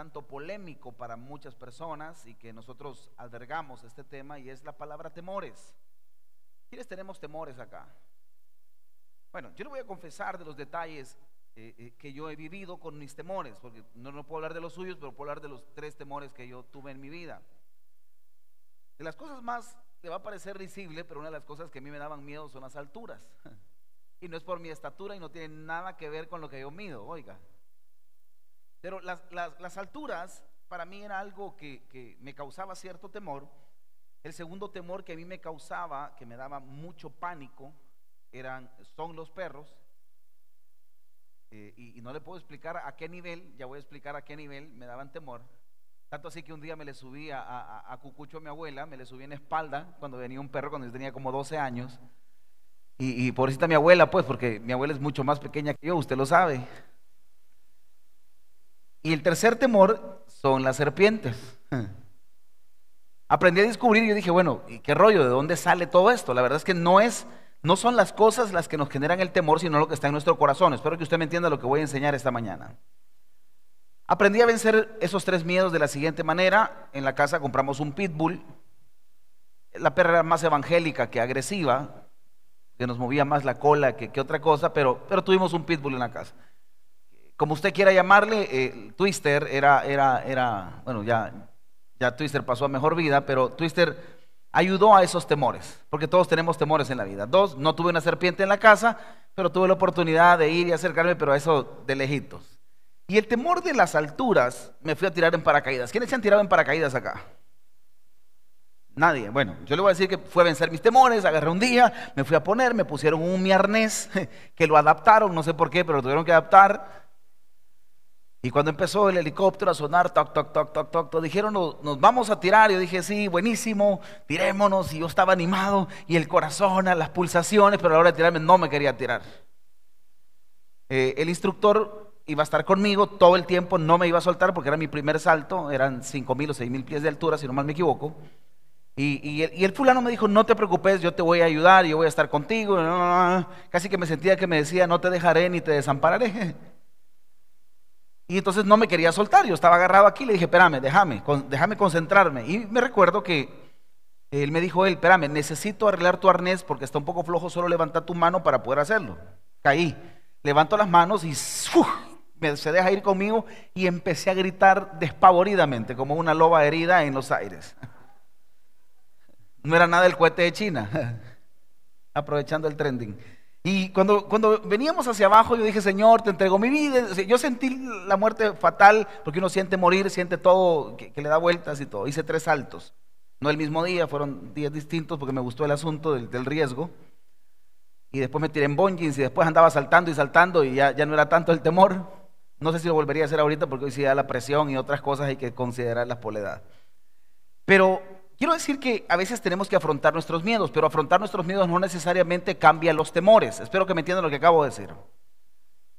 tanto polémico para muchas personas y que nosotros albergamos este tema y es la palabra temores. ¿Quiénes tenemos temores acá? Bueno, yo le voy a confesar de los detalles eh, eh, que yo he vivido con mis temores, porque no, no puedo hablar de los suyos, pero puedo hablar de los tres temores que yo tuve en mi vida. De las cosas más, le va a parecer risible, pero una de las cosas que a mí me daban miedo son las alturas. Y no es por mi estatura y no tiene nada que ver con lo que yo mido, oiga. Pero las, las, alturas para mí era algo que, me causaba cierto temor. El segundo temor que a mí me causaba, que me daba mucho pánico, eran, son los perros. Eh, y, no le puedo explicar a qué nivel, ya voy a explicar a qué nivel me daban temor. Tanto así que un día me le subí a, a, Cucucho a mi abuela, me le subí en espalda cuando venía un perro, cuando yo tenía como 12 años. Y, y pobrecita mi abuela, pues, porque mi abuela es mucho más pequeña que yo, usted lo sabe. Y el tercer temor son las serpientes. Aprendí a descubrir y yo dije, bueno, ¿y qué rollo? ¿De dónde sale todo esto? La verdad es que no es, no son las cosas las que nos generan el temor, sino lo que está en nuestro corazón. Espero que usted me entienda lo que voy a enseñar esta mañana. Aprendí a vencer esos tres miedos de la siguiente manera. En la casa compramos un pitbull. La perra era más evangélica que agresiva que nos movía más la cola que, otra cosa, pero, pero tuvimos un pitbull en la casa. Como usted quiera llamarle, eh, Twister era, era, era, bueno, ya, ya Twister pasó a mejor vida, pero Twister ayudó a esos temores, porque todos tenemos temores en la vida. Dos, no tuve una serpiente en la casa, pero tuve la oportunidad de ir y acercarme, pero a eso de lejitos. Y el temor de las alturas, me fui a tirar en paracaídas. ¿Quiénes se han tirado en paracaídas acá? Nadie. Bueno, yo le voy a decir que fue a vencer mis temores, agarré un día, me fui a poner, me pusieron un mi arnés, que lo adaptaron, no sé por qué, pero lo tuvieron que adaptar. Y cuando empezó el helicóptero a sonar, toc, toc, toc, toc, toc, dijeron, nos, vamos a tirar. Yo dije, sí, buenísimo, tirémonos. Y yo estaba animado, y el corazón, a las pulsaciones, pero a la hora de tirarme no me quería tirar. Eh, el instructor iba a estar conmigo todo el tiempo, no me iba a soltar porque era mi primer salto, eran 5 mil o 6 mil pies de altura, si no mal me equivoco. Y, el, fulano me dijo, no te preocupes, yo te voy a ayudar, yo voy a estar contigo. Casi que me sentía que me decía, no te dejaré ni te desampararé. Y entonces no me quería soltar, yo estaba agarrado aquí, le dije, espérame, déjame, déjame concentrarme. Y me recuerdo que él me dijo, él, espérame, necesito arreglar tu arnés porque está un poco flojo, solo levanta tu mano para poder hacerlo. Caí, levanto las manos y me, se deja ir conmigo y empecé a gritar despavoridamente, como una loba herida en los aires. No era nada el cohete de China, aprovechando el trending. Y cuando, cuando veníamos hacia abajo, yo dije, Señor, te entrego mi vida. Yo sentí la muerte fatal, porque uno siente morir, siente todo, que, le da vueltas y todo. Hice tres saltos. No el mismo día, fueron días distintos, porque me gustó el asunto del, riesgo. Y después me tiré en bongins y después andaba saltando y saltando y ya, ya no era tanto el temor. No sé si lo volvería a hacer ahorita porque hoy sí da la presión y otras cosas hay que considerarlas por la edad. Pero Quiero decir que a veces tenemos que afrontar nuestros miedos, pero afrontar nuestros miedos no necesariamente cambia los temores. Espero que me entiendan lo que acabo de decir.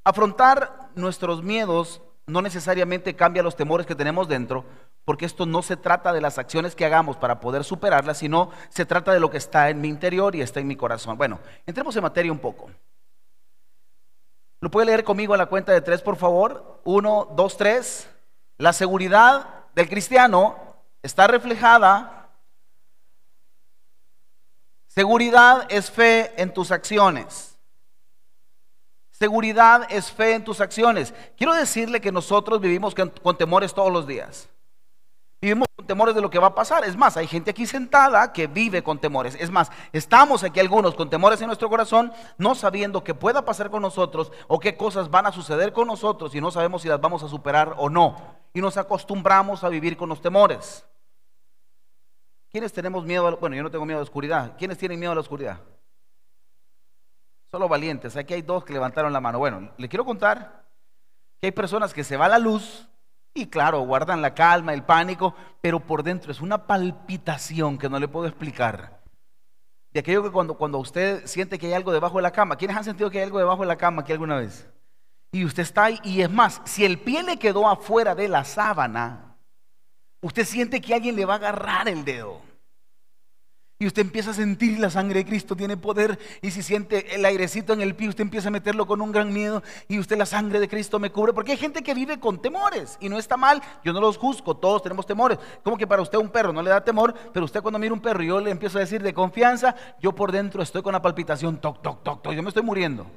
Afrontar nuestros miedos no necesariamente cambia los temores que tenemos dentro, porque esto no se trata de las acciones que hagamos para poder superarlas, sino se trata de lo que está en mi interior y está en mi corazón. Bueno, entremos en materia un poco. ¿Lo puede leer conmigo a la cuenta de tres, por favor? Uno, dos, tres. La seguridad del cristiano está reflejada Seguridad es fe en tus acciones. Seguridad es fe en tus acciones. Quiero decirle que nosotros vivimos con, temores todos los días. Vivimos con temores de lo que va a pasar. Es más, hay gente aquí sentada que vive con temores. Es más, estamos aquí algunos con temores en nuestro corazón, no sabiendo qué pueda pasar con nosotros o qué cosas van a suceder con nosotros y no sabemos si las vamos a superar o no. Y nos acostumbramos a vivir con los temores. ¿Quiénes tenemos miedo? bueno, yo no tengo miedo a la oscuridad. ¿Quiénes tienen miedo a la oscuridad? Solo valientes. Aquí hay dos que levantaron la mano. Bueno, le quiero contar que hay personas que se va la luz y claro, guardan la calma, el pánico, pero por dentro es una palpitación que no le puedo explicar. De aquello que cuando, cuando usted siente que hay algo debajo de la cama, ¿quiénes han sentido que hay algo debajo de la cama aquí alguna vez? Y usted está ahí, y es más, si el pie le quedó afuera de la sábana, usted siente que alguien le va a agarrar el dedo. Y usted empieza a sentir la sangre de Cristo tiene poder. Y si siente el airecito en el pie, usted empieza a meterlo con un gran miedo. Y usted la sangre de Cristo me cubre. Porque hay gente que vive con temores. Y no está mal. Yo no los juzgo. Todos tenemos temores. Como que para usted un perro no le da temor. Pero usted cuando mira un perro y yo le empiezo a decir de confianza, yo por dentro estoy con la palpitación. Toc, toc, toc, toc. Yo me estoy muriendo.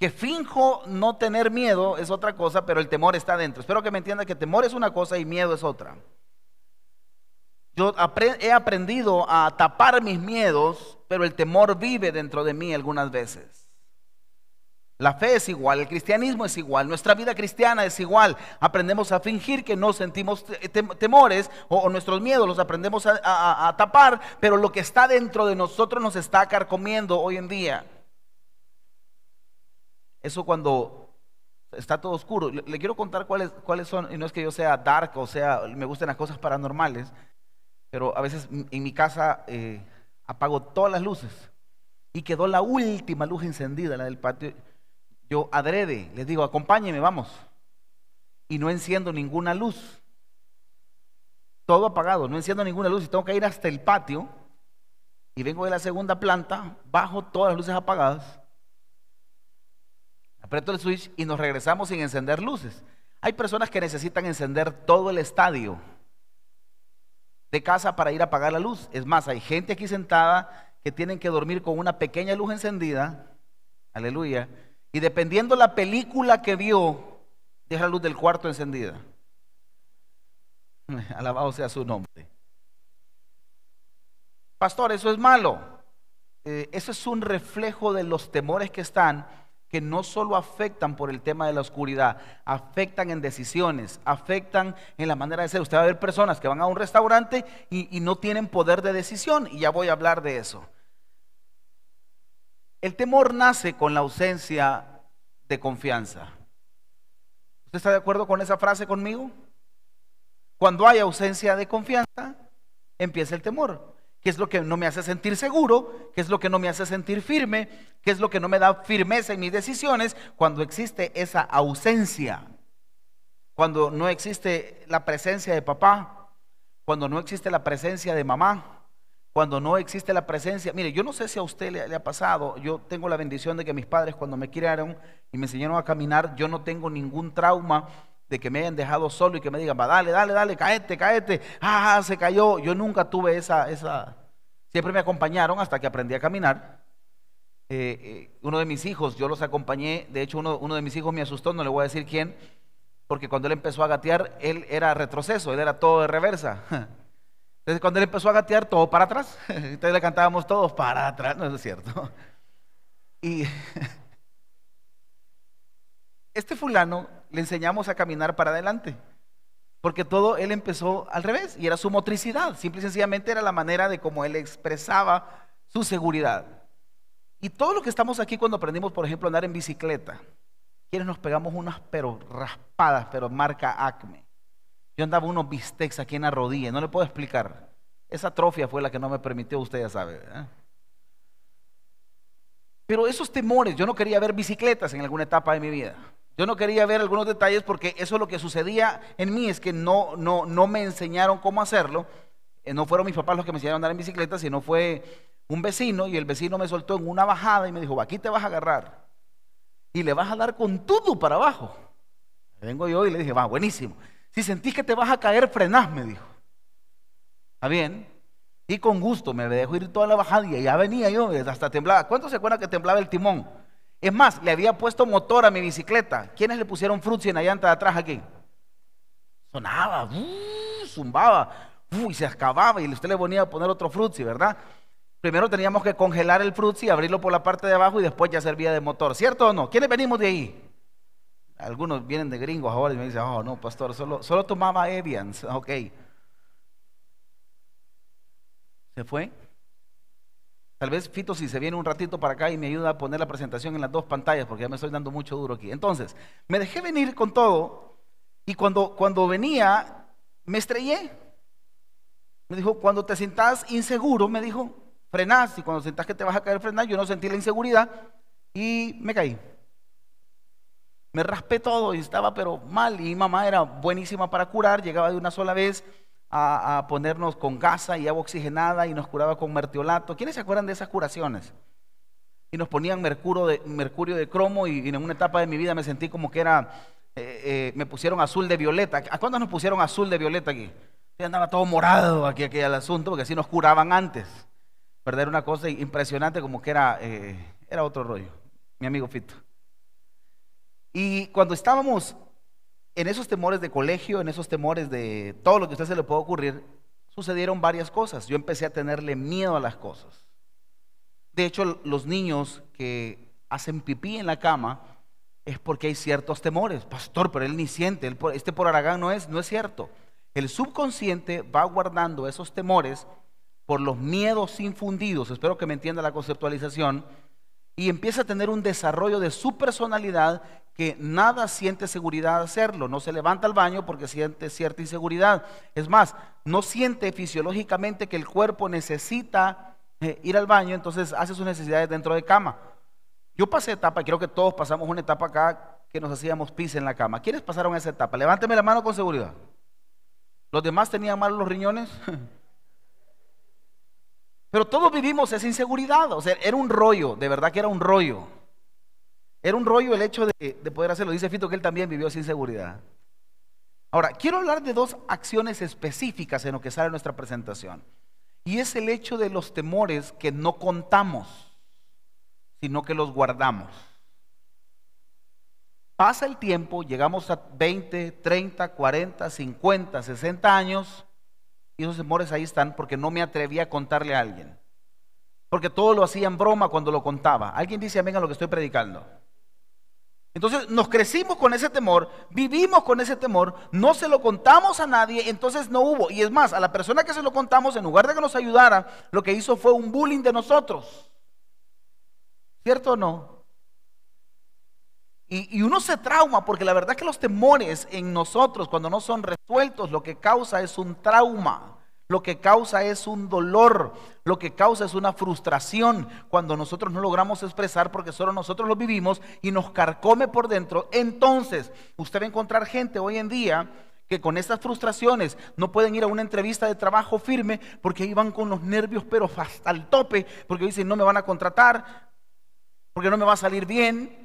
Que finjo no tener miedo es otra cosa, pero el temor está dentro. Espero que me entienda que temor es una cosa y miedo es otra. Yo he aprendido a tapar mis miedos, pero el temor vive dentro de mí algunas veces. La fe es igual, el cristianismo es igual, nuestra vida cristiana es igual. Aprendemos a fingir que no sentimos temores o, nuestros miedos los aprendemos a, tapar, pero lo que está dentro de nosotros nos está carcomiendo hoy en día. Eso cuando está todo oscuro. Le, quiero contar cuáles, cuáles son, y no es que yo sea dark o sea, me gusten las cosas paranormales, pero a veces en mi casa eh, apago todas las luces y quedó la última luz encendida, la del patio. Yo adrede, les digo, acompáñeme, vamos. Y no enciendo ninguna luz. Todo apagado, no enciendo ninguna luz y tengo que ir hasta el patio y vengo de la segunda planta, bajo todas las luces apagadas, aprieto el switch y nos regresamos sin encender luces. Hay personas que necesitan encender todo el estadio de casa para ir a apagar la luz. Es más, hay gente aquí sentada que tienen que dormir con una pequeña luz encendida, aleluya, y dependiendo la película que vio, deja la luz del cuarto encendida. Alabado sea su nombre. Pastor, eso es malo. Eh, eso es un reflejo de los temores que están que no solo afectan por el tema de la oscuridad, afectan en decisiones, afectan en la manera de ser. Usted va a ver personas que van a un restaurante y, no tienen poder de decisión, y ya voy a hablar de eso. El temor nace con la ausencia de confianza. ¿Usted está de acuerdo con esa frase conmigo? Cuando hay ausencia de confianza, empieza el temor qué es lo que no me hace sentir seguro, qué es lo que no me hace sentir firme, qué es lo que no me da firmeza en mis decisiones cuando existe esa ausencia, cuando no existe la presencia de papá, cuando no existe la presencia de mamá, cuando no existe la presencia. Mire, yo no sé si a usted le, ha pasado, yo tengo la bendición de que mis padres cuando me criaron y me enseñaron a caminar, yo no tengo ningún trauma de que me hayan dejado solo y que me digan, va, dale, dale, dale, caete, caete, ah, se cayó. Yo nunca tuve esa, esa, siempre me acompañaron hasta que aprendí a caminar. Eh, eh, uno de mis hijos, yo los acompañé, de hecho uno, uno de mis hijos me asustó, no le voy a decir quién, porque cuando él empezó a gatear, él era retroceso, él era todo de reversa. Entonces cuando él empezó a gatear, todo para atrás. Entonces le cantábamos todos para atrás, no es cierto. Y este fulano le enseñamos a caminar para adelante. Porque todo él empezó al revés y era su motricidad. Simple y sencillamente era la manera de cómo él expresaba su seguridad. Y todo lo que estamos aquí cuando aprendimos, por ejemplo, a andar en bicicleta, quienes nos pegamos unas pero raspadas, pero marca Acme. Yo andaba unos bistecs aquí en la rodilla, no le puedo explicar. Esa atrofia fue la que no me permitió, usted ya sabe. Pero esos temores, yo no quería ver bicicletas en alguna etapa de mi vida. Yo no quería ver algunos detalles porque eso es lo que sucedía en mí, es que no, no, no me enseñaron cómo hacerlo. Eh, no fueron mis papás los que me enseñaron a andar en bicicleta, sino fue un vecino y el vecino me soltó en una bajada y me dijo, aquí te vas a agarrar y le vas a dar con todo para abajo. Vengo yo y le dije, va, buenísimo. Si sentís que te vas a caer, frenás, me dijo. Está bien. Y con gusto me dejó ir toda la bajada y ya venía yo, hasta temblaba. ¿Cuántos se acuerdan que temblaba el timón? Es más, le había puesto motor a mi bicicleta. ¿Quiénes le pusieron frutzi en la llanta de atrás aquí? Sonaba, uh, zumbaba, y se acababa y usted le ponía a poner otro frutzi, ¿verdad? Primero teníamos que congelar el frutzi, abrirlo por la parte de abajo y después ya servía de motor. ¿Cierto o no? ¿Quiénes venimos de ahí? Algunos vienen de gringos ahora y me dicen, oh no, pastor, solo, solo tomaba Evians. Ok. ¿Se fue? Tal vez Fito si se viene un ratito para acá y me ayuda a poner la presentación en las dos pantallas porque ya me estoy dando mucho duro aquí. Entonces, me dejé venir con todo y cuando, cuando venía me estrellé. Me dijo, cuando te sientas inseguro, me dijo, frenás y cuando sientas que te vas a caer, frenás. Yo no sentí la inseguridad y me caí. Me raspé todo y estaba pero mal y mamá era buenísima para curar, llegaba de una sola vez, a, ponernos con gasa y agua oxigenada y nos curaba con mertiolato. ¿Quiénes se acuerdan de esas curaciones? Y nos ponían mercurio de, mercurio de cromo y, en una etapa de mi vida me sentí como que era, eh, eh, me pusieron azul de violeta. ¿A cuándo nos pusieron azul de violeta aquí? Yo andaba todo morado aquí, aquí el asunto, porque así nos curaban antes. Perder una cosa impresionante como que era, eh, era otro rollo, mi amigo Fito. Y cuando estábamos en esos temores de colegio, en esos temores de todo lo que a usted se le puede ocurrir, sucedieron varias cosas. Yo empecé a tenerle miedo a las cosas. De hecho, los niños que hacen pipí en la cama es porque hay ciertos temores. Pastor, pero él ni siente, este por Aragán no es, no es cierto. El subconsciente va guardando esos temores por los miedos infundidos, espero que me entienda la conceptualización, y empieza a tener un desarrollo de su personalidad que nada siente seguridad de hacerlo. No se levanta al baño porque siente cierta inseguridad. Es más, no siente fisiológicamente que el cuerpo necesita eh, ir al baño, entonces hace sus necesidades dentro de cama. Yo pasé etapa, creo que todos pasamos una etapa acá que nos hacíamos pis en la cama. ¿Quiénes pasaron esa etapa? Levánteme la mano con seguridad. ¿Los demás tenían malos los riñones? Pero todos vivimos esa inseguridad. O sea, era un rollo, de verdad que era un rollo. Era un rollo el hecho de, poder hacerlo. Dice Fito que él también vivió sin seguridad. Ahora, quiero hablar de dos acciones específicas en lo que sale nuestra presentación. Y es el hecho de los temores que no contamos, sino que los guardamos. Pasa el tiempo, llegamos a 20, 30, 40, 50, 60 años y esos temores ahí están porque no me atreví a contarle a alguien. Porque todo lo hacía en broma cuando lo contaba. Alguien dice amén a lo que estoy predicando. Entonces nos crecimos con ese temor, vivimos con ese temor, no se lo contamos a nadie, entonces no hubo. Y es más, a la persona que se lo contamos, en lugar de que nos ayudara, lo que hizo fue un bullying de nosotros. ¿Cierto o no? Y, uno se trauma porque la verdad es que los temores en nosotros cuando no son resueltos lo que causa es un trauma, lo que causa es un dolor, lo que causa es una frustración cuando nosotros no logramos expresar porque solo nosotros lo vivimos y nos carcome por dentro. Entonces, usted va a encontrar gente hoy en día que con estas frustraciones no pueden ir a una entrevista de trabajo firme porque ahí van con los nervios pero hasta el tope, porque dicen no me van a contratar, porque no me va a salir bien,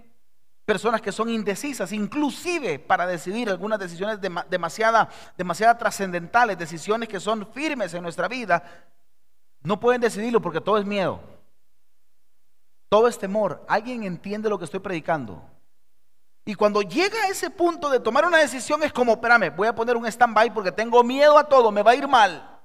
personas que son indecisas, inclusive para decidir algunas decisiones demasiada, demasiada trascendentales, decisiones que son firmes en nuestra vida, no pueden decidirlo porque todo es miedo. Todo es temor. ¿Alguien entiende lo que estoy predicando? Y cuando llega a ese punto de tomar una decisión es como, espérame, voy a poner un stand-by porque tengo miedo a todo, me va a ir mal.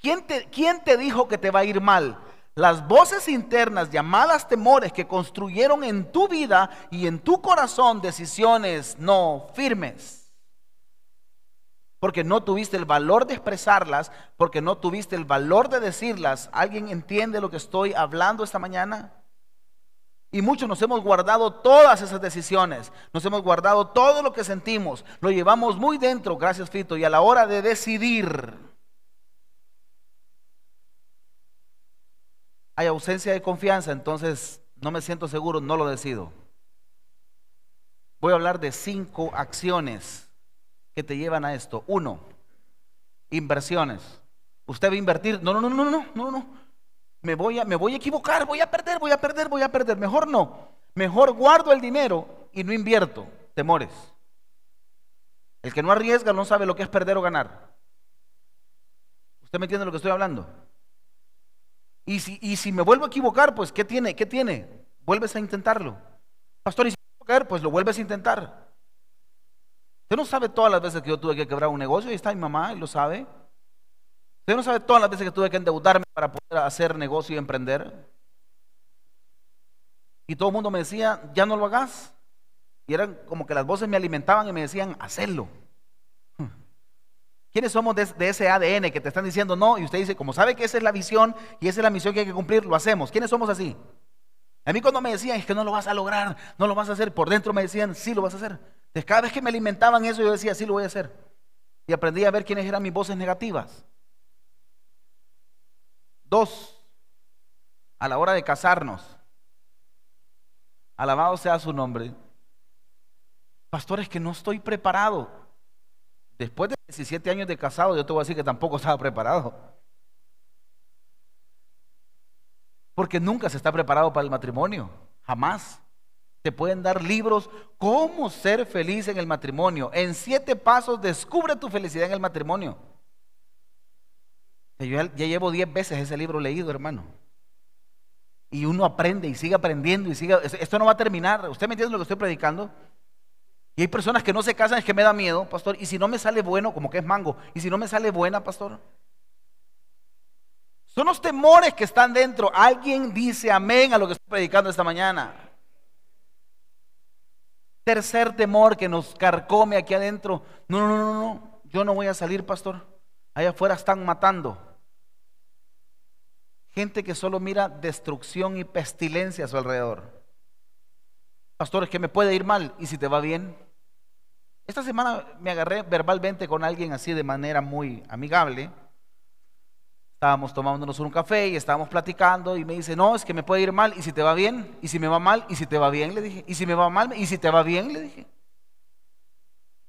¿Quién te, ¿Quién te dijo que te va a ir mal? Las voces internas llamadas temores que construyeron en tu vida y en tu corazón decisiones no firmes. Porque no tuviste el valor de expresarlas, porque no tuviste el valor de decirlas. ¿Alguien entiende lo que estoy hablando esta mañana? Y muchos nos hemos guardado todas esas decisiones, nos hemos guardado todo lo que sentimos, lo llevamos muy dentro, gracias Fito, y a la hora de decidir, hay ausencia de confianza, entonces no me siento seguro, no lo decido. Voy a hablar de cinco acciones que te llevan a esto. Uno, inversiones. Usted va a invertir. No, no, no, no, no, no, no. Me voy a, me voy a equivocar, voy a perder, voy a perder, voy a perder. Mejor no. Mejor guardo el dinero y no invierto. Temores. El que no arriesga no sabe lo que es perder o ganar. ¿Usted me entiende lo que estoy hablando? Y si, y si me vuelvo a equivocar, pues ¿qué tiene? ¿Qué tiene? Vuelves a intentarlo. Pastor, y si me caer, pues lo vuelves a intentar. Usted no sabe todas las veces que yo tuve que quebrar un negocio, y está mi mamá, y lo sabe. Usted no sabe todas las veces que tuve que endeudarme para poder hacer negocio y emprender. Y todo el mundo me decía, ya no lo hagas. Y eran como que las voces me alimentaban y me decían, hacerlo. ¿Quiénes somos de, ese ADN que te están diciendo no? Y usted dice, como sabe que esa es la visión y esa es la misión que hay que cumplir, lo hacemos. ¿Quiénes somos así? A mí cuando me decían, es que no lo vas a lograr, no lo vas a hacer, por dentro me decían, sí lo vas a hacer. Cada vez que me alimentaban eso, yo decía, sí lo voy a hacer. Y aprendí a ver quiénes eran mis voces negativas. Dos, a la hora de casarnos, alabado sea su nombre. Pastores, que no estoy preparado. Después de 17 años de casado, yo te voy a decir que tampoco estaba preparado. Porque nunca se está preparado para el matrimonio, jamás. Te pueden dar libros, cómo ser feliz en el matrimonio. En siete pasos descubre tu felicidad en el matrimonio. Yo ya, llevo diez veces ese libro leído, hermano. Y uno aprende y sigue aprendiendo y sigue. Esto no va a terminar. ¿Usted me entiende lo que estoy predicando? Y hay personas que no se casan, es que me da miedo, pastor. Y si no me sale bueno, como que es mango. Y si no me sale buena, pastor. Son los temores que están dentro. Alguien dice amén a lo que estoy predicando esta mañana. Tercer temor que nos carcome aquí adentro. No, no, no, no. Yo no voy a salir, pastor. Allá afuera están matando. Gente que solo mira destrucción y pestilencia a su alrededor. Pastores, que me puede ir mal y si te va bien. Esta semana me agarré verbalmente con alguien así de manera muy amigable. Estábamos tomándonos un café y estábamos platicando y me dice, no, es que me puede ir mal y si te va bien, y si me va mal, y si te va bien, le dije, y si me va mal, y si te va bien, le dije.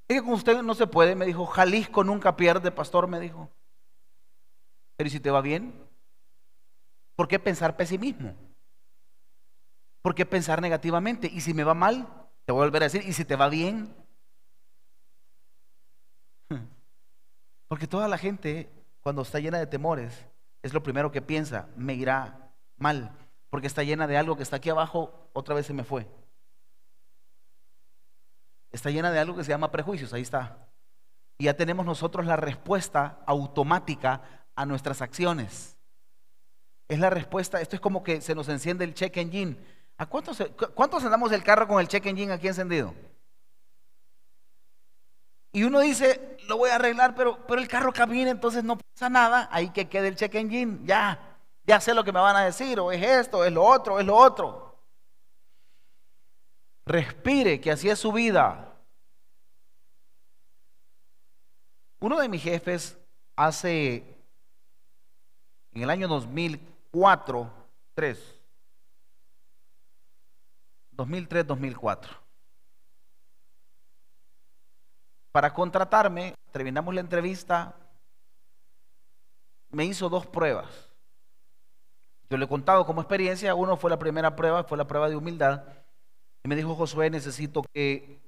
Dije, con usted no se puede, me dijo, Jalisco nunca pierde, pastor, me dijo. Pero ¿y si te va bien? ¿Por qué pensar pesimismo? ¿Por qué pensar negativamente? Y si me va mal, te voy a volver a decir, ¿y si te va bien? Porque toda la gente, cuando está llena de temores, es lo primero que piensa, me irá mal, porque está llena de algo que está aquí abajo, otra vez se me fue. Está llena de algo que se llama prejuicios, ahí está. Y ya tenemos nosotros la respuesta automática a nuestras acciones. Es la respuesta, esto es como que se nos enciende el check engine. ¿A cuántos, cuántos andamos el carro con el check engine aquí encendido? Y uno dice, lo voy a arreglar, pero, pero el carro camina, entonces no pasa nada, ahí que quede el check engine, ya, ya sé lo que me van a decir, o es esto, es lo otro, es lo otro. Respire, que así es su vida. Uno de mis jefes hace, en el año 2000, 4, 3. 2003, 2004. Para contratarme, terminamos la entrevista, me hizo dos pruebas. Yo le he contado como experiencia, uno fue la primera prueba, fue la prueba de humildad, y me dijo, Josué, necesito que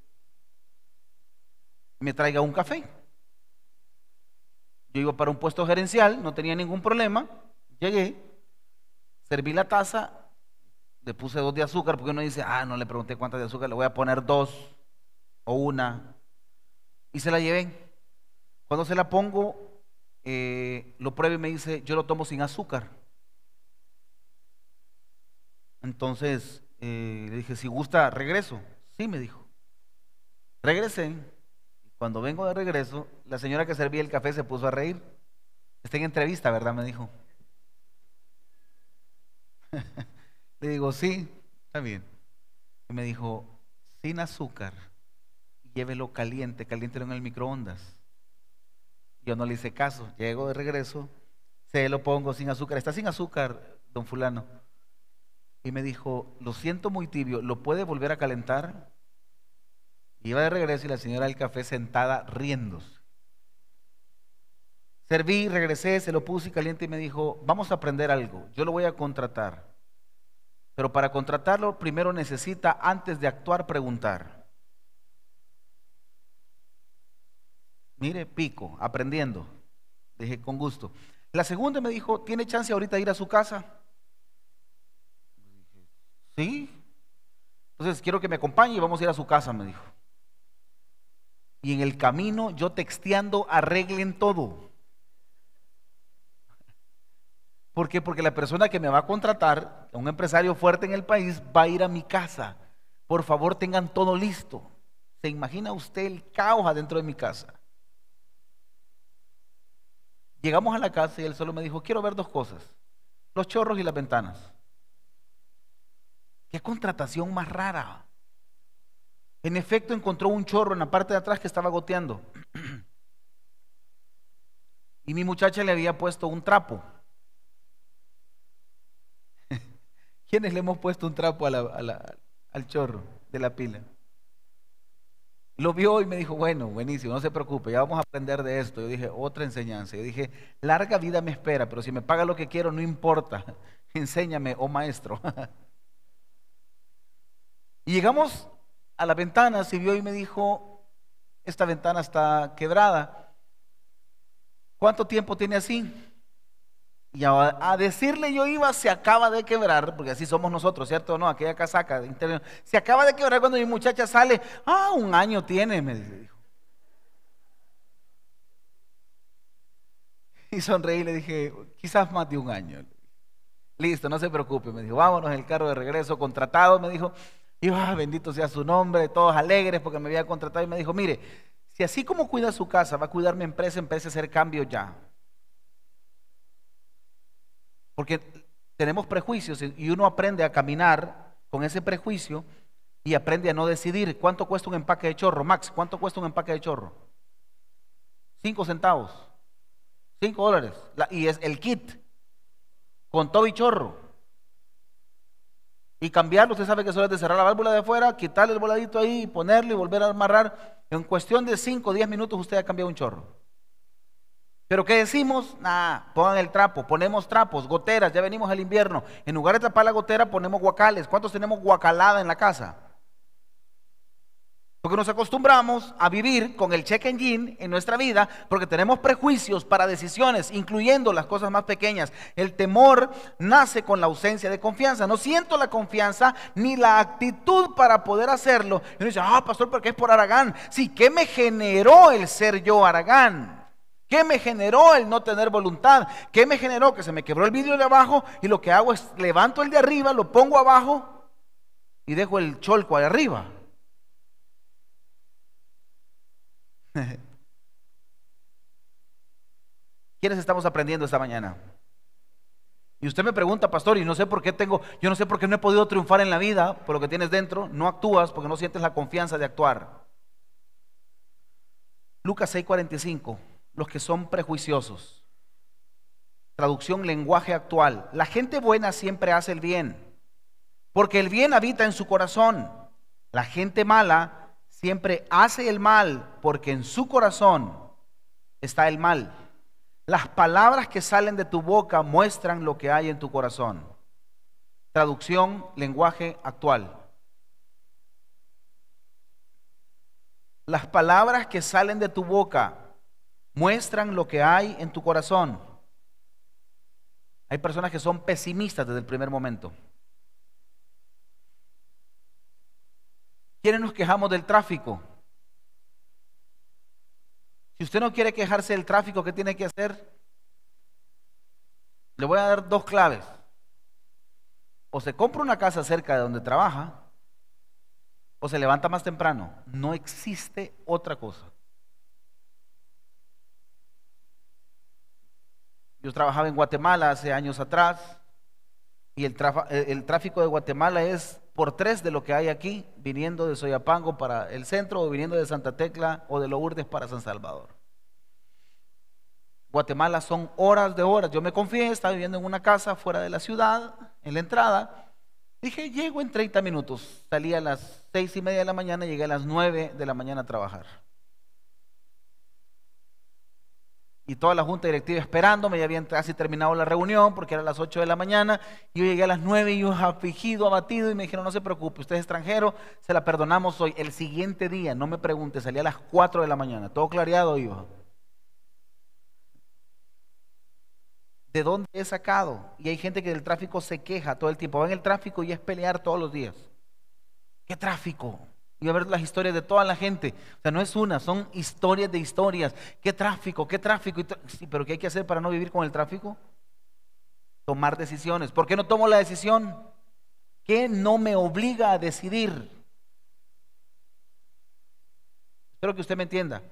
me traiga un café. Yo iba para un puesto gerencial, no tenía ningún problema, llegué, Serví la taza, le puse dos de azúcar, porque uno dice, ah, no le pregunté cuántas de azúcar, le voy a poner dos o una. Y se la llevé. Cuando se la pongo, eh, lo pruebe y me dice, yo lo tomo sin azúcar. Entonces eh, le dije, si gusta, regreso. Sí, me dijo. Regresé. Cuando vengo de regreso, la señora que servía el café se puso a reír. Está en entrevista, ¿verdad? Me dijo. Le digo, sí, está bien. Y me dijo, sin azúcar, llévelo caliente, caliéntelo en el microondas. Yo no le hice caso, llego de regreso, se lo pongo sin azúcar, está sin azúcar, don fulano. Y me dijo, lo siento muy tibio, ¿lo puede volver a calentar? Iba de regreso y la señora del café sentada riéndose. Serví, regresé, se lo puse caliente y me dijo, vamos a aprender algo, yo lo voy a contratar. Pero para contratarlo primero necesita, antes de actuar, preguntar. Mire, pico, aprendiendo. Dije, con gusto. La segunda me dijo, ¿tiene chance ahorita de ir a su casa? Sí. Entonces quiero que me acompañe y vamos a ir a su casa, me dijo. Y en el camino, yo texteando, arreglen todo. ¿Por qué? Porque la persona que me va a contratar, un empresario fuerte en el país, va a ir a mi casa. Por favor, tengan todo listo. ¿Se imagina usted el caos adentro de mi casa? Llegamos a la casa y él solo me dijo, quiero ver dos cosas, los chorros y las ventanas. Qué contratación más rara. En efecto, encontró un chorro en la parte de atrás que estaba goteando. Y mi muchacha le había puesto un trapo. ¿Quiénes le hemos puesto un trapo al chorro de la pila? Lo vio y me dijo, bueno, buenísimo, no se preocupe, ya vamos a aprender de esto. Yo dije, otra enseñanza. Yo dije, larga vida me espera, pero si me paga lo que quiero, no importa. Enséñame, oh maestro. y llegamos a la ventana, se vio y me dijo, esta ventana está quebrada. ¿Cuánto tiempo tiene así? Y a, decirle yo iba, se acaba de quebrar, porque así somos nosotros, ¿cierto? No, aquella casaca de interior. Se acaba de quebrar cuando mi muchacha sale. Ah, un año tiene, me dijo. Y sonreí y le dije, quizás más de un año. Listo, no se preocupe, me dijo, vámonos el carro de regreso, contratado, me dijo. Y ah, bendito sea su nombre, todos alegres porque me había contratado. Y me dijo, mire, si así como cuida su casa, va a cuidar mi empresa, empiece a hacer cambio ya. Porque tenemos prejuicios y uno aprende a caminar con ese prejuicio y aprende a no decidir cuánto cuesta un empaque de chorro. Max, ¿cuánto cuesta un empaque de chorro? Cinco centavos. Cinco dólares. y es el kit. Con todo y chorro. Y cambiarlo, usted sabe que eso es cerrar la válvula de afuera, quitarle el voladito ahí, ponerlo y volver a amarrar. En cuestión de cinco o diez minutos usted ha cambiado un chorro. Pero ¿qué decimos? Nada, pongan el trapo, ponemos trapos, goteras, ya venimos al invierno. En lugar de tapar la gotera ponemos guacales. ¿Cuántos tenemos guacalada en la casa? Porque nos acostumbramos a vivir con el check engine en nuestra vida porque tenemos prejuicios para decisiones, incluyendo las cosas más pequeñas. El temor nace con la ausencia de confianza. No siento la confianza ni la actitud para poder hacerlo. Y uno dice, ah, pastor, ¿por qué es por Aragán? Sí, ¿qué me generó el ser yo Aragán? ¿Qué me generó el no tener voluntad? ¿Qué me generó que se me quebró el vidrio de abajo y lo que hago es levanto el de arriba, lo pongo abajo y dejo el cholco ahí arriba? ¿Quiénes estamos aprendiendo esta mañana? Y usted me pregunta, pastor, y no sé por qué tengo, yo no sé por qué no he podido triunfar en la vida por lo que tienes dentro. No actúas porque no sientes la confianza de actuar. Lucas 6:45 los que son prejuiciosos. Traducción lenguaje actual. La gente buena siempre hace el bien, porque el bien habita en su corazón. La gente mala siempre hace el mal, porque en su corazón está el mal. Las palabras que salen de tu boca muestran lo que hay en tu corazón. Traducción lenguaje actual. Las palabras que salen de tu boca muestran lo que hay en tu corazón. Hay personas que son pesimistas desde el primer momento. ¿Quiénes nos quejamos del tráfico? Si usted no quiere quejarse del tráfico, ¿qué tiene que hacer? Le voy a dar dos claves. O se compra una casa cerca de donde trabaja, o se levanta más temprano. No existe otra cosa. Yo trabajaba en Guatemala hace años atrás y el, tráfico de Guatemala es por tres de lo que hay aquí, viniendo de Soyapango para el centro o viniendo de Santa Tecla o de Lourdes para San Salvador. Guatemala son horas de horas. Yo me confié, estaba viviendo en una casa fuera de la ciudad, en la entrada. Dije, llego en 30 minutos. Salí a las seis y media de la mañana, llegué a las 9 de la mañana a trabajar. Y toda la junta directiva esperándome, ya habían casi terminado la reunión porque era las 8 de la mañana, yo llegué a las 9 y yo afligido, abatido, y me dijeron, no se preocupe, usted es extranjero, se la perdonamos hoy. El siguiente día, no me pregunte, salí a las 4 de la mañana, todo clareado iba. ¿De dónde he sacado? Y hay gente que del tráfico se queja todo el tiempo, va en el tráfico y es pelear todos los días. ¿Qué tráfico? Y a ver las historias de toda la gente. O sea, no es una, son historias de historias. ¿Qué tráfico? ¿Qué tráfico? Sí, pero ¿qué hay que hacer para no vivir con el tráfico? Tomar decisiones. ¿Por qué no tomo la decisión? ¿Qué no me obliga a decidir? Espero que usted me entienda.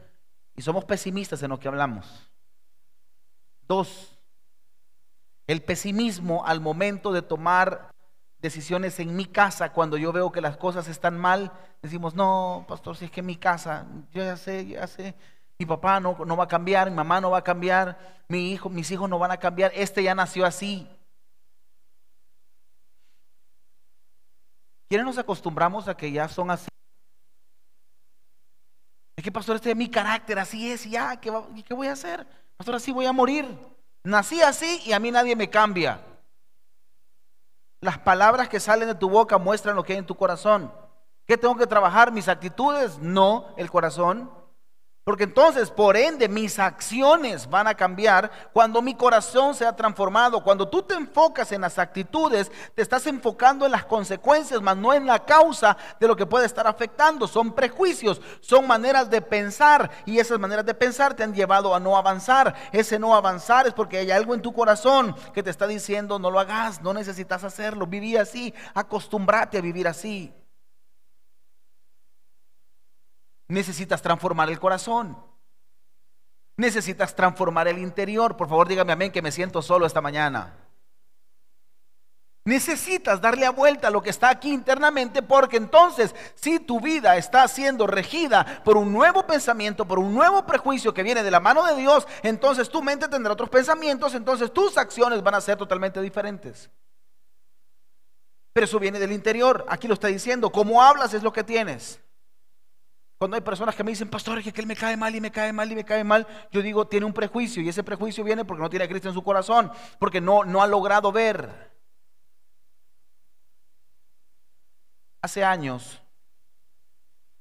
Y somos pesimistas en lo que hablamos. Dos, el pesimismo al momento de tomar decisiones en mi casa cuando yo veo que las cosas están mal, decimos, no, pastor, si es que mi casa, yo ya sé, ya sé, mi papá no, no va a cambiar, mi mamá no va a cambiar, mi hijo, mis hijos no van a cambiar, este ya nació así. ¿Quiénes nos acostumbramos a que ya son así? Es que, pastor, este es mi carácter, así es, ya, ¿qué, ¿qué voy a hacer? Pastor, así voy a morir. Nací así y a mí nadie me cambia. Las palabras que salen de tu boca muestran lo que hay en tu corazón. ¿Qué tengo que trabajar? ¿Mis actitudes? No, el corazón. Porque entonces, por ende, mis acciones van a cambiar cuando mi corazón sea transformado. Cuando tú te enfocas en las actitudes, te estás enfocando en las consecuencias, más no en la causa de lo que puede estar afectando. Son prejuicios, son maneras de pensar y esas maneras de pensar te han llevado a no avanzar. Ese no avanzar es porque hay algo en tu corazón que te está diciendo, no lo hagas, no necesitas hacerlo, viví así, acostúmbrate a vivir así. Necesitas transformar el corazón. Necesitas transformar el interior. Por favor, dígame amén que me siento solo esta mañana. Necesitas darle a vuelta lo que está aquí internamente porque entonces si tu vida está siendo regida por un nuevo pensamiento, por un nuevo prejuicio que viene de la mano de Dios, entonces tu mente tendrá otros pensamientos, entonces tus acciones van a ser totalmente diferentes. Pero eso viene del interior, aquí lo está diciendo, como hablas es lo que tienes. Cuando hay personas que me dicen, pastor, que él me cae mal y me cae mal y me cae mal, yo digo, tiene un prejuicio y ese prejuicio viene porque no tiene a Cristo en su corazón, porque no, no ha logrado ver. Hace años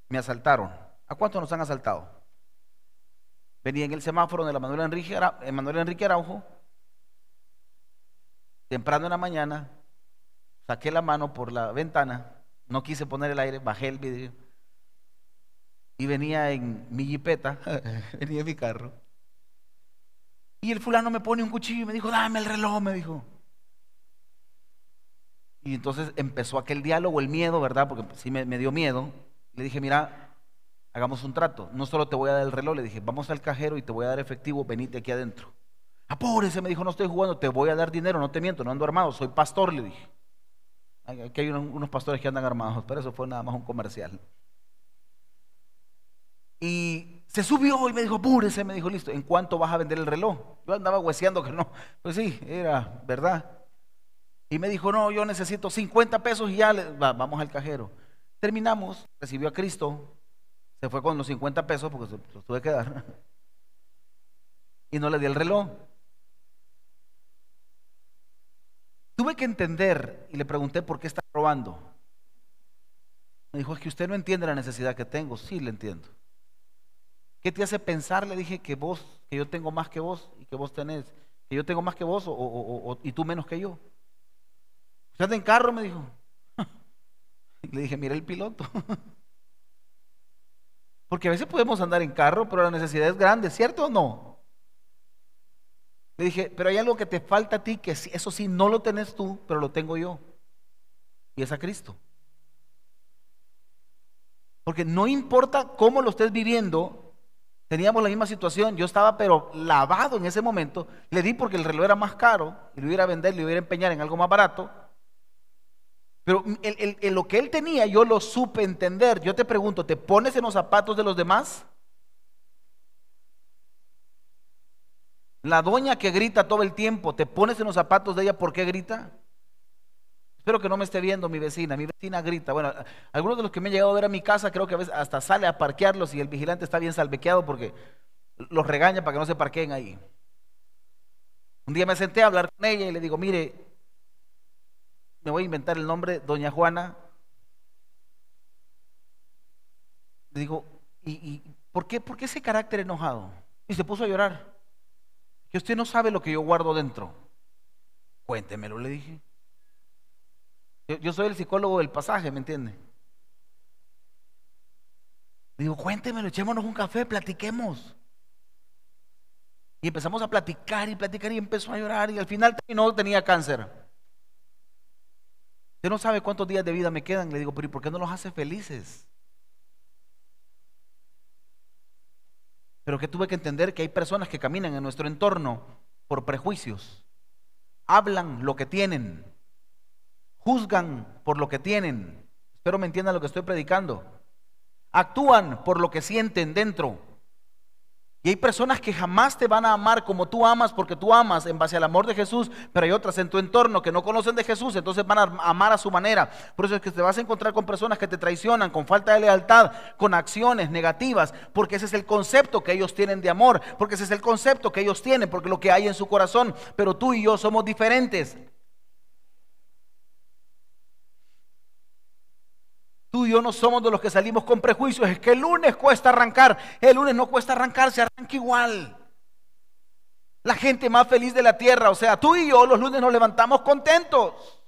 me asaltaron. ¿A cuántos nos han asaltado? Venía en el semáforo de la Manuel Enrique, Manuel Enrique Araujo, temprano en la mañana, saqué la mano por la ventana, no quise poner el aire, bajé el vidrio y venía en mi jipeta, venía en mi carro. Y el fulano me pone un cuchillo y me dijo, dame el reloj, me dijo. Y entonces empezó aquel diálogo, el miedo, ¿verdad? Porque sí me, dio miedo. Le dije, mira, hagamos un trato. No solo te voy a dar el reloj, le dije, vamos al cajero y te voy a dar efectivo, venite aquí adentro. Apúrese, me dijo, no estoy jugando, te voy a dar dinero, no te miento, no ando armado, soy pastor, le dije. Aquí hay unos pastores que andan armados, pero eso fue nada más un comercial. Y se subió y me dijo, apúrese, me dijo, listo, ¿en cuánto vas a vender el reloj? Yo andaba hueseando que no. Pues sí, era verdad. Y me dijo, no, yo necesito 50 pesos y ya vamos al cajero. Terminamos, recibió a Cristo, se fue con los 50 pesos porque los tuve que dar. Y no le di el reloj. Tuve que entender y le pregunté por qué está robando. Me dijo, es que usted no entiende la necesidad que tengo. Sí, le entiendo. ¿Qué te hace pensar? Le dije que vos, que yo tengo más que vos y que vos tenés, que yo tengo más que vos o, y tú menos que yo. ¿Usted en carro? Me dijo. Le dije, mira el piloto. Porque a veces podemos andar en carro, pero la necesidad es grande, ¿cierto o no? Le dije, pero hay algo que te falta a ti, que eso sí, no lo tenés tú, pero lo tengo yo. Y es a Cristo. Porque no importa cómo lo estés viviendo, Teníamos la misma situación, yo estaba pero lavado en ese momento, le di porque el reloj era más caro y lo iba a vender, lo iba a empeñar en algo más barato. Pero lo que él tenía yo lo supe entender. Yo te pregunto, ¿te pones en los zapatos de los demás? La doña que grita todo el tiempo, ¿te pones en los zapatos de ella? ¿Por qué grita? Espero que no me esté viendo mi vecina. Mi vecina grita. Bueno, algunos de los que me han llegado a ver a mi casa creo que a veces hasta sale a parquearlos y el vigilante está bien salvequeado porque los regaña para que no se parqueen ahí. Un día me senté a hablar con ella y le digo, mire, me voy a inventar el nombre, doña Juana. Le digo, ¿y, por, qué, por qué ese carácter enojado? Y se puso a llorar. Que usted no sabe lo que yo guardo dentro. Cuéntemelo, le dije. Yo, soy el psicólogo del pasaje, ¿me entiende? Digo, cuéntemelo, echémonos un café, platiquemos. Y empezamos a platicar y platicar y empezó a llorar y al final terminó, tenía cáncer. Usted no sabe cuántos días de vida me quedan. Le digo, pero ¿y por qué no los hace felices? Pero que tuve que entender que hay personas que caminan en nuestro entorno por prejuicios. Hablan lo que tienen juzgan por lo que tienen. Espero me entiendan lo que estoy predicando. Actúan por lo que sienten dentro. Y hay personas que jamás te van a amar como tú amas porque tú amas en base al amor de Jesús, pero hay otras en tu entorno que no conocen de Jesús, entonces van a amar a su manera. Por eso es que te vas a encontrar con personas que te traicionan, con falta de lealtad, con acciones negativas, porque ese es el concepto que ellos tienen de amor, porque ese es el concepto que ellos tienen, porque lo que hay en su corazón, pero tú y yo somos diferentes. Tú y yo no somos de los que salimos con prejuicios. Es que el lunes cuesta arrancar. El lunes no cuesta arrancar, se arranca igual. La gente más feliz de la tierra. O sea, tú y yo los lunes nos levantamos contentos.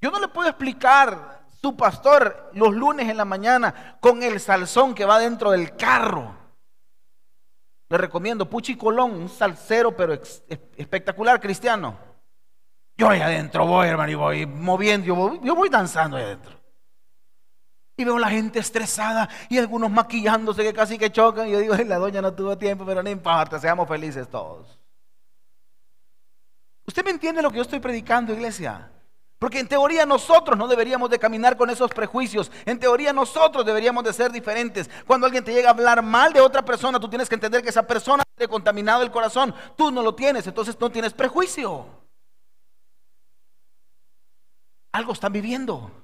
Yo no le puedo explicar su pastor los lunes en la mañana con el salsón que va dentro del carro. Le recomiendo Puchi Colón, un salsero pero espectacular cristiano. Yo ahí adentro voy, hermano, y voy moviendo, yo voy, yo voy danzando ahí adentro. Y veo la gente estresada y algunos maquillándose que casi que chocan. Y yo digo, la doña no tuvo tiempo, pero no importa, seamos felices todos. ¿Usted me entiende lo que yo estoy predicando, iglesia? Porque en teoría nosotros no deberíamos de caminar con esos prejuicios. En teoría nosotros deberíamos de ser diferentes. Cuando alguien te llega a hablar mal de otra persona, tú tienes que entender que esa persona te ha contaminado el corazón. Tú no lo tienes, entonces no tienes prejuicio. Algo están viviendo.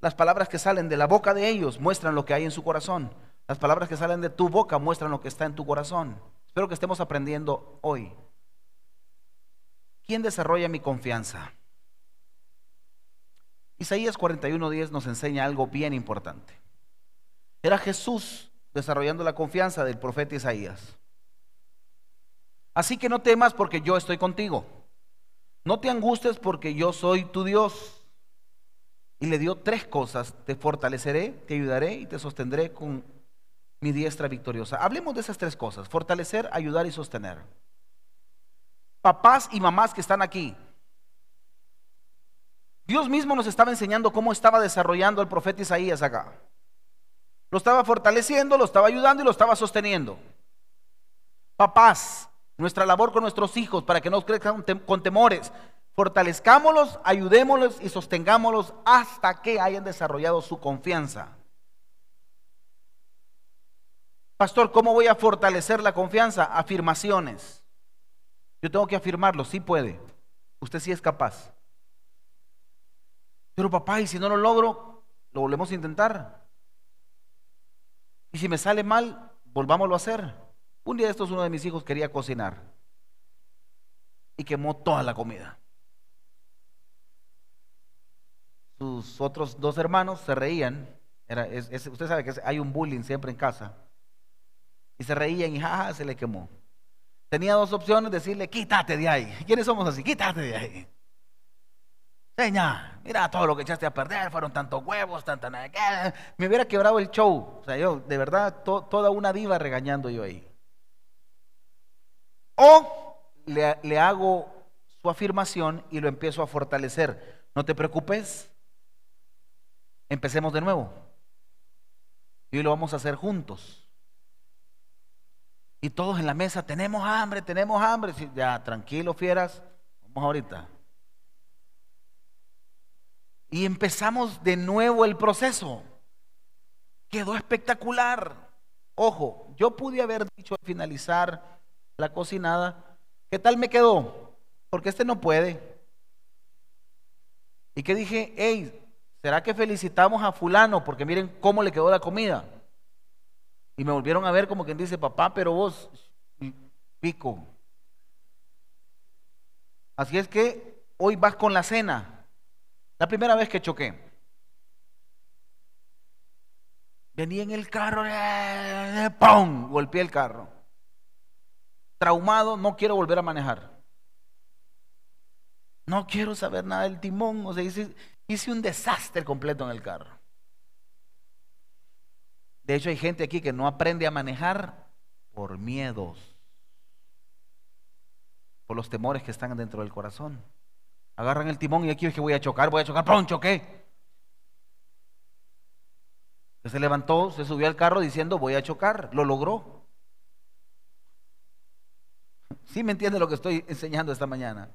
Las palabras que salen de la boca de ellos muestran lo que hay en su corazón. Las palabras que salen de tu boca muestran lo que está en tu corazón. Espero que estemos aprendiendo hoy. ¿Quién desarrolla mi confianza? Isaías 41:10 nos enseña algo bien importante. Era Jesús desarrollando la confianza del profeta Isaías. Así que no temas porque yo estoy contigo. No te angustes porque yo soy tu Dios. Y le dio tres cosas, te fortaleceré, te ayudaré y te sostendré con mi diestra victoriosa. Hablemos de esas tres cosas, fortalecer, ayudar y sostener. Papás y mamás que están aquí, Dios mismo nos estaba enseñando cómo estaba desarrollando el profeta Isaías acá. Lo estaba fortaleciendo, lo estaba ayudando y lo estaba sosteniendo. Papás, nuestra labor con nuestros hijos para que no crezcan con temores, Fortalezcámoslos, ayudémoslos y sostengámoslos hasta que hayan desarrollado su confianza. Pastor, ¿cómo voy a fortalecer la confianza? Afirmaciones. Yo tengo que afirmarlo, sí puede. Usted sí es capaz. Pero papá, ¿y si no lo logro? Lo volvemos a intentar. Y si me sale mal, volvámoslo a hacer. Un día de estos uno de mis hijos quería cocinar y quemó toda la comida. Sus otros dos hermanos se reían. Era, usted sabe que hay un bullying siempre en casa. Y se reían y jaja, se le quemó. Tenía dos opciones, decirle, quítate de ahí. ¿Quiénes somos así? Quítate de ahí. Seña, mira todo lo que echaste a perder, fueron tantos huevos, tanta. Me hubiera quebrado el show. O sea, yo, de verdad, toda una diva regañando yo ahí. O le, le hago su afirmación y lo empiezo a fortalecer. No te preocupes, Empecemos de nuevo. Y hoy lo vamos a hacer juntos. Y todos en la mesa, tenemos hambre, tenemos hambre. Ya, tranquilo, fieras. Vamos ahorita. Y empezamos de nuevo el proceso. Quedó espectacular. Ojo, yo pude haber dicho al finalizar la cocinada, ¿qué tal me quedó? Porque este no puede. Y que dije, hey, ¿será que felicitamos a fulano porque miren cómo le quedó la comida? Y me volvieron a ver como quien dice, papá, pero vos, pico. Así es que hoy vas con la cena. La primera vez que choqué. Venía en el carro, ¡pum! Golpeé el carro. Traumado, no quiero volver a manejar. No quiero saber nada del timón. O sea, Hice un desastre completo en el carro. De hecho, hay gente aquí que no aprende a manejar por miedos, por los temores que están dentro del corazón. Agarran el timón y aquí es que voy a chocar, voy a chocar, ¡pum! Choqué. Se levantó, se subió al carro diciendo voy a chocar, lo logró. ¿Sí me entiende lo que estoy enseñando esta mañana?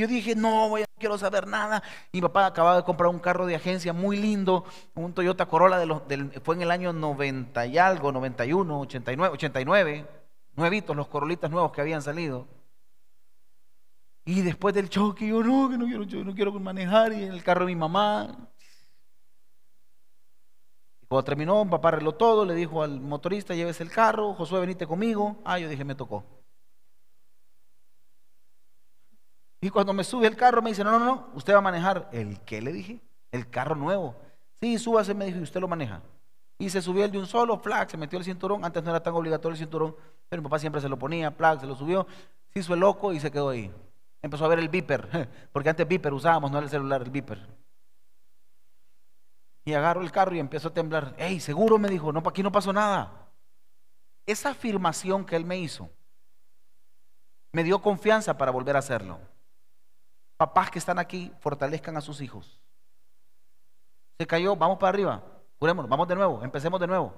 Yo dije, no, voy a quiero saber nada. Mi papá acababa de comprar un carro de agencia muy lindo, un Toyota Corolla, de del, fue en el año 90 y algo, 91, 89, 89, nuevitos, los corolitas nuevos que habían salido. Y después del choque, yo no, que no quiero, yo no quiero manejar, y en el carro de mi mamá. Cuando terminó, mi papá arregló todo, le dijo al motorista, llévese el carro, Josué, venite conmigo. Ah, yo dije, me tocó. Y cuando me sube el carro me dice, no, no, no, usted va a manejar. ¿El qué le dije? El carro nuevo. Sí, súbase, me dijo, y usted lo maneja. Y se subió el de un solo, flag, se metió el cinturón. Antes no era tan obligatorio el cinturón, pero mi papá siempre se lo ponía, flag, se lo subió. Se hizo el loco y se quedó ahí. Empezó a ver el beeper, porque antes beeper usábamos, no era el celular, el beeper. Y agarro el carro y empiezo a temblar. Ey, seguro me dijo, no, aquí no pasó nada. Esa afirmación que él me hizo me dio confianza para volver a hacerlo. Papás que están aquí, fortalezcan a sus hijos. Se cayó, vamos para arriba. Jurémonos, vamos de nuevo, empecemos de nuevo.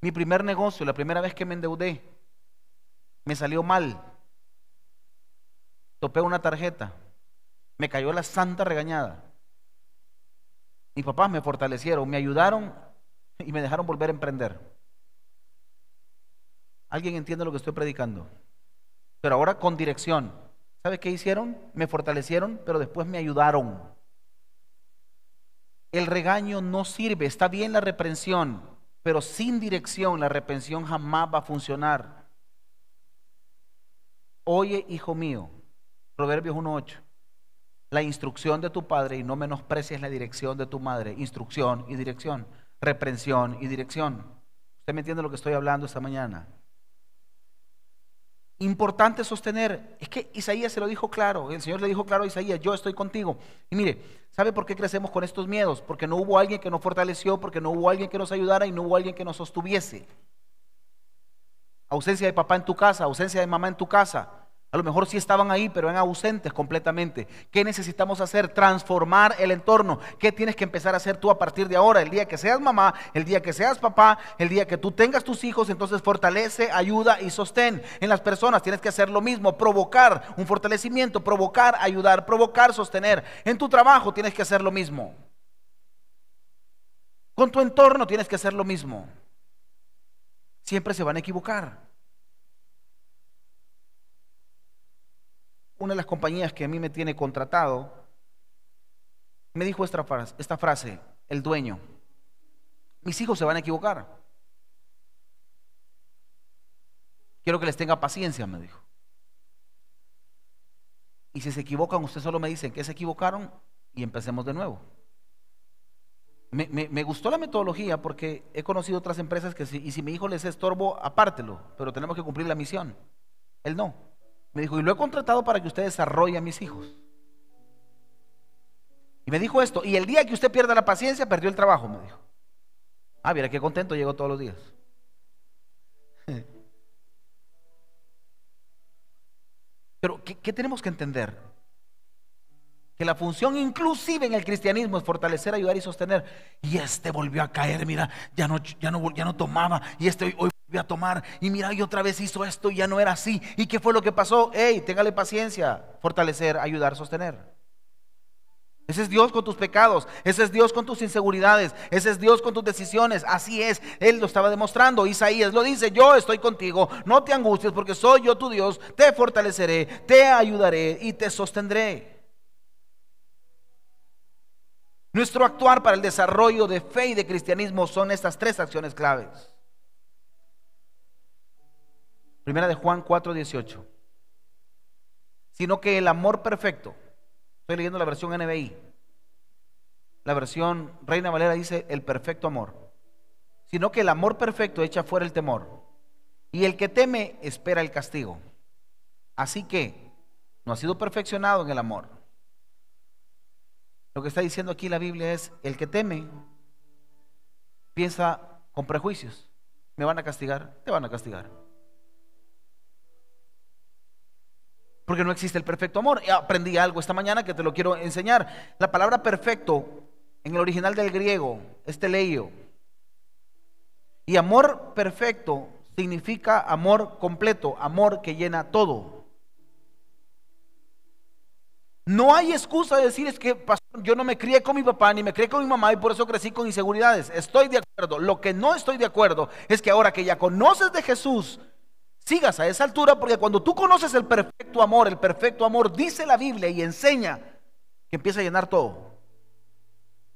Mi primer negocio, la primera vez que me endeudé, me salió mal. Topé una tarjeta, me cayó la santa regañada. Mis papás me fortalecieron, me ayudaron y me dejaron volver a emprender. ¿Alguien entiende lo que estoy predicando? Pero ahora con dirección. ¿Sabe qué hicieron? Me fortalecieron, pero después me ayudaron. El regaño no sirve, está bien la reprensión, pero sin dirección la reprensión jamás va a funcionar. Oye, hijo mío, Proverbios 1.8, la instrucción de tu padre y no menosprecies la dirección de tu madre. Instrucción y dirección, reprensión y dirección. ¿Usted me entiende lo que estoy hablando esta mañana? Importante sostener. Es que Isaías se lo dijo claro. El Señor le dijo claro a Isaías, yo estoy contigo. Y mire, ¿sabe por qué crecemos con estos miedos? Porque no hubo alguien que nos fortaleció, porque no hubo alguien que nos ayudara y no hubo alguien que nos sostuviese. Ausencia de papá en tu casa, ausencia de mamá en tu casa, a lo mejor sí estaban ahí, pero eran ausentes completamente. ¿Qué necesitamos hacer? Transformar el entorno. ¿Qué tienes que empezar a hacer tú a partir de ahora? El día que seas mamá, el día que seas papá, el día que tú tengas tus hijos, entonces fortalece, ayuda y sostén. En las personas tienes que hacer lo mismo, provocar un fortalecimiento, provocar, ayudar, provocar, sostener. En tu trabajo tienes que hacer lo mismo. Con tu entorno tienes que hacer lo mismo. Siempre se van a equivocar. Una de las compañías que a mí me tiene contratado, me dijo esta frase, el dueño, mis hijos se van a equivocar. Quiero que les tenga paciencia, me dijo. Y si se equivocan, usted solo me dicen que se equivocaron y empecemos de nuevo. Me, me, gustó la metodología porque he conocido otras empresas que si, y si mi hijo les estorbo, apártelo, pero tenemos que cumplir la misión. Él no. Me dijo, y lo he contratado para que usted desarrolle a mis hijos. Y me dijo esto, y el día que usted pierda la paciencia, perdió el trabajo, me dijo. Ah, mira qué contento llegó todos los días. Pero, ¿qué, ¿qué, tenemos que entender? Que la función inclusive en el cristianismo es fortalecer, ayudar y sostener. Y este volvió a caer, mira, ya no, ya no, ya no tomaba. Y este hoy a tomar y mira, y otra vez hizo esto y ya no era así. ¿Y qué fue lo que pasó? Hey, téngale paciencia, fortalecer, ayudar, sostener. Ese es Dios con tus pecados, ese es Dios con tus inseguridades, ese es Dios con tus decisiones. Así es, Él lo estaba demostrando. Isaías lo dice, yo estoy contigo, no te angusties porque soy yo tu Dios, te fortaleceré, te ayudaré y te sostendré. Nuestro actuar para el desarrollo de fe y de cristianismo son estas tres acciones claves. Primera de Juan 4, 18. Sino que el amor perfecto, estoy leyendo la versión NBI, la versión Reina Valera dice el perfecto amor, sino que el amor perfecto echa fuera el temor, y el que teme espera el castigo. Así que no ha sido perfeccionado en el amor. Lo que está diciendo aquí la Biblia es, el que teme piensa con prejuicios, me van a castigar, te van a castigar. Porque no existe el perfecto amor. Aprendí algo esta mañana que te lo quiero enseñar. La palabra perfecto en el original del griego es teleio. Y amor perfecto significa amor completo, amor que llena todo. No hay excusa de decir es que pastor, yo no me crié con mi papá ni me crié con mi mamá y por eso crecí con inseguridades. Estoy de acuerdo. Lo que no estoy de acuerdo es que ahora que ya conoces de Jesús, sigas a esa altura porque cuando tú conoces el perfecto amor, el perfecto amor dice la Biblia y enseña que empieza a llenar todo.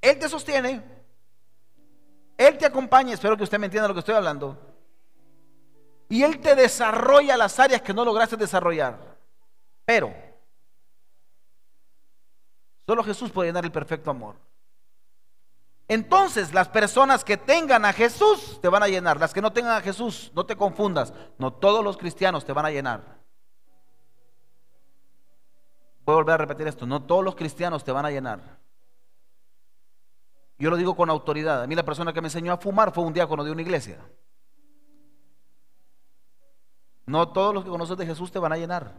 Él te sostiene, Él te acompaña, espero que usted me entienda lo que estoy hablando. Y Él te desarrolla las áreas que no lograste desarrollar. Pero Solo Jesús puede llenar el perfecto amor. Entonces, las personas que tengan a Jesús te van a llenar. Las que no tengan a Jesús, no te confundas. No todos los cristianos te van a llenar. Voy a volver a repetir esto. No todos los cristianos te van a llenar. Yo lo digo con autoridad. A mí la persona que me enseñó a fumar fue un diácono de una iglesia. No todos los que conoces de Jesús te van a llenar.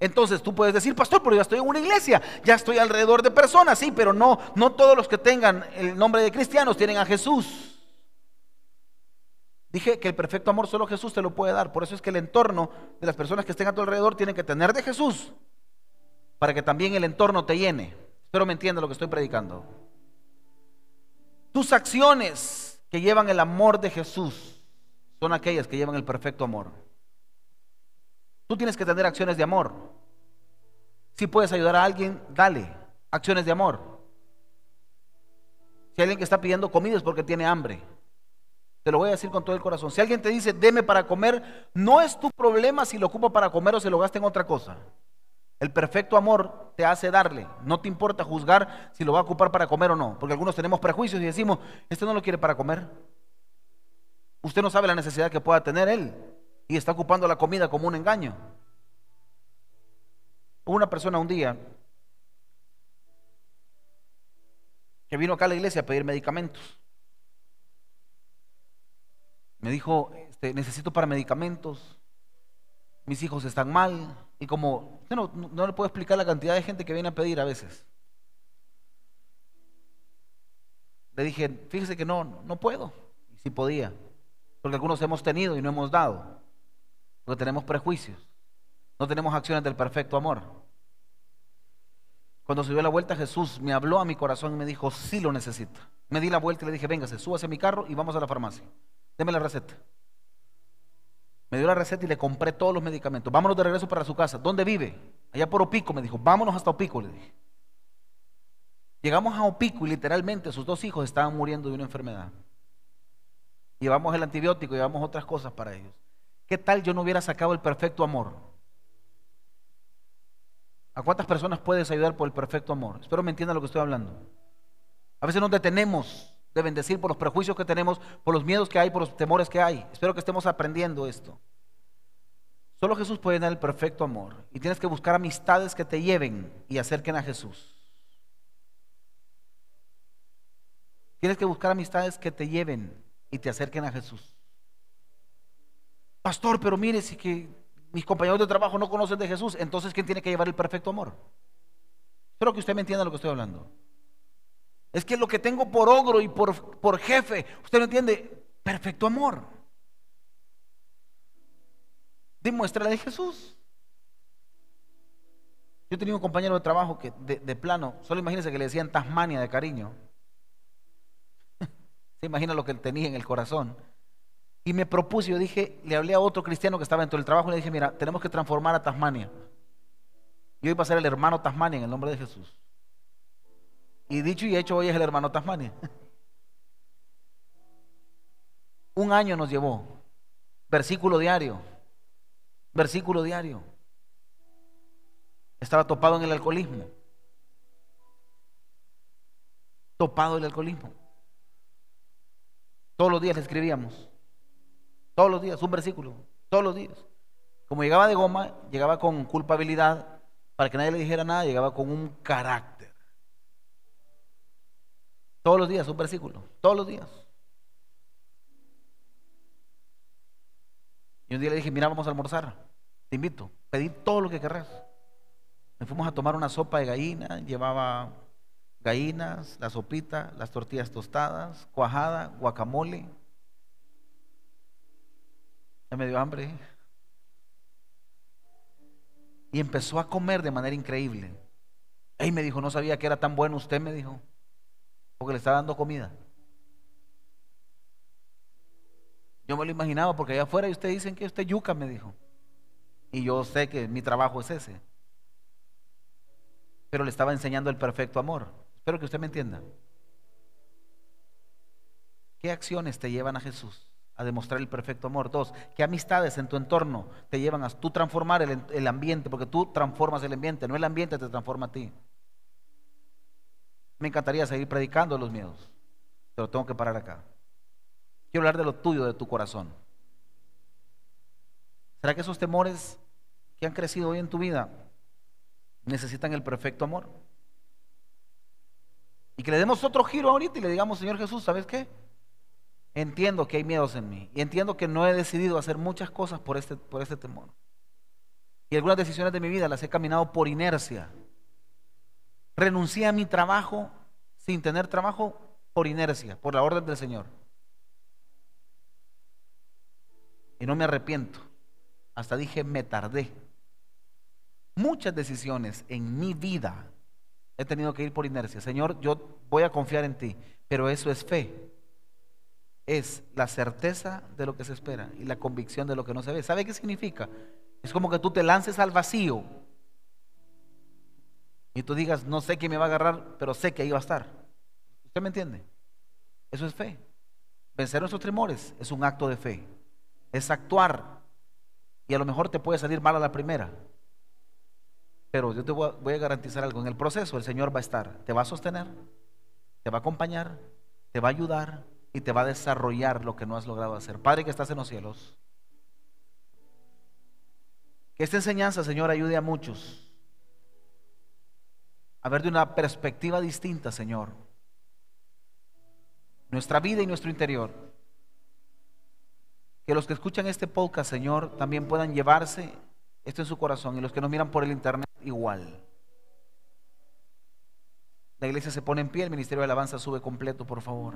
Entonces tú puedes decir, pastor, pero ya estoy en una iglesia, ya estoy alrededor de personas, sí, pero no, no todos los que tengan el nombre de cristianos tienen a Jesús. Dije que el perfecto amor solo Jesús te lo puede dar, por eso es que el entorno de las personas que estén a tu alrededor tienen que tener de Jesús, para que también el entorno te llene. Espero me entienda lo que estoy predicando. Tus acciones que llevan el amor de Jesús son aquellas que llevan el perfecto amor. Tú tienes que tener acciones de amor. Si puedes ayudar a alguien, dale acciones de amor. Si alguien que está pidiendo comida es porque tiene hambre. Te lo voy a decir con todo el corazón. Si alguien te dice, deme para comer, no es tu problema si lo ocupa para comer o se lo gasta en otra cosa. El perfecto amor te hace darle. No te importa juzgar si lo va a ocupar para comer o no. Porque algunos tenemos prejuicios y decimos, este no lo quiere para comer. Usted no sabe la necesidad que pueda tener él y está ocupando la comida como un engaño. Una persona un día que vino acá a la iglesia a pedir medicamentos. Me dijo, este, necesito para medicamentos, mis hijos están mal, y como no, no le puedo explicar la cantidad de gente que viene a pedir a veces. Le dije, fíjese que no, no puedo, y si podía, porque algunos hemos tenido y no hemos dado. No tenemos prejuicios. No tenemos acciones del perfecto amor. Cuando se dio la vuelta, Jesús me habló a mi corazón y me dijo, sí lo necesita. Me di la vuelta y le dije, véngase, súbase a mi carro y vamos a la farmacia. Deme la receta. Me dio la receta y le compré todos los medicamentos. Vámonos de regreso para su casa. ¿Dónde vive? Allá por Opico, me dijo. Vámonos hasta Opico, le dije. Llegamos a Opico y literalmente sus dos hijos estaban muriendo de una enfermedad. Llevamos el antibiótico, llevamos otras cosas para ellos. ¿Qué tal yo no hubiera sacado el perfecto amor? ¿A cuántas personas puedes ayudar por el perfecto amor? Espero me entiendan lo que estoy hablando. A veces nos detenemos de bendecir por los prejuicios que tenemos, por los miedos que hay, por los temores que hay. Espero que estemos aprendiendo esto. Solo Jesús puede dar el perfecto amor. Y tienes que buscar amistades que te lleven y acerquen a Jesús. Tienes que buscar amistades que te lleven y te acerquen a Jesús. Pastor, pero mire, si que mis compañeros de trabajo no conocen de Jesús, entonces ¿quién tiene que llevar el perfecto amor? Espero que usted me entienda lo que estoy hablando. Es que lo que tengo por ogro y por, por jefe, usted no entiende, perfecto amor. Demuéstrale de Jesús. Yo tenía un compañero de trabajo que de, plano, solo imagínense que le decían Tasmania de cariño. Se imagina lo que él tenía en el corazón. Y me propuse, yo dije, le hablé a otro cristiano que estaba dentro del trabajo y le dije, mira, tenemos que transformar a Tasmania. Yo iba a ser el hermano Tasmania en el nombre de Jesús. Y dicho y hecho, hoy es el hermano Tasmania. Un año nos llevó. Versículo diario. Versículo diario. Estaba topado en el alcoholismo. Topado en el alcoholismo. Todos los días le escribíamos. Todos los días, un versículo, todos los días. Como llegaba de goma, llegaba con culpabilidad, para que nadie le dijera nada, llegaba con un carácter. Todos los días, un versículo, todos los días. Y un día le dije, mira, vamos a almorzar, te invito, pedí todo lo que querrás. Me fuimos a tomar una sopa de gallina, llevaba gallinas, la sopita, las tortillas tostadas, cuajada, guacamole, ya me dio hambre. y empezó a comer de manera increíble. Y me dijo, no sabía que era tan bueno usted, me dijo, porque le estaba dando comida. Yo me lo imaginaba porque allá afuera y ustedes dicen que usted yuca, me dijo. Y yo sé que mi trabajo es ese. Pero le estaba enseñando el perfecto amor. Espero que usted me entienda. ¿Qué acciones te llevan a Jesús? A demostrar el perfecto amor. Dos, ¿qué amistades en tu entorno te llevan a tú transformar el, el ambiente? Porque tú transformas el ambiente, no el ambiente te transforma a ti. Me encantaría seguir predicando los miedos, pero tengo que parar acá. Quiero hablar de lo tuyo, de tu corazón. ¿Será que esos temores que han crecido hoy en tu vida necesitan el perfecto amor? Y que le demos otro giro ahorita y le digamos, Señor Jesús, ¿sabes qué? Entiendo que hay miedos en mí y entiendo que no he decidido hacer muchas cosas por este, por este temor. Y algunas decisiones de mi vida las he caminado por inercia. Renuncié a mi trabajo sin tener trabajo por inercia, por la orden del Señor. Y no me arrepiento. Hasta dije, me tardé. Muchas decisiones en mi vida he tenido que ir por inercia. Señor, yo voy a confiar en ti, pero eso es fe. Es la certeza de lo que se espera y la convicción de lo que no se ve. ¿Sabe qué significa? Es como que tú te lances al vacío y tú digas, no sé quién me va a agarrar, pero sé que ahí va a estar. ¿Usted me entiende? Eso es fe. Vencer nuestros temores es un acto de fe. Es actuar. Y a lo mejor te puede salir mal a la primera. Pero yo te voy a garantizar algo. En el proceso el Señor va a estar. Te va a sostener. Te va a acompañar. Te va a ayudar. Y te va a desarrollar lo que no has logrado hacer. Padre que estás en los cielos. Que esta enseñanza, Señor, ayude a muchos a ver de una perspectiva distinta, Señor, nuestra vida y nuestro interior. Que los que escuchan este podcast, Señor, también puedan llevarse esto en su corazón y los que nos miran por el internet igual. La iglesia se pone en pie, el ministerio de alabanza sube completo, por favor.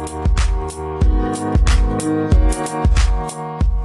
Thank you.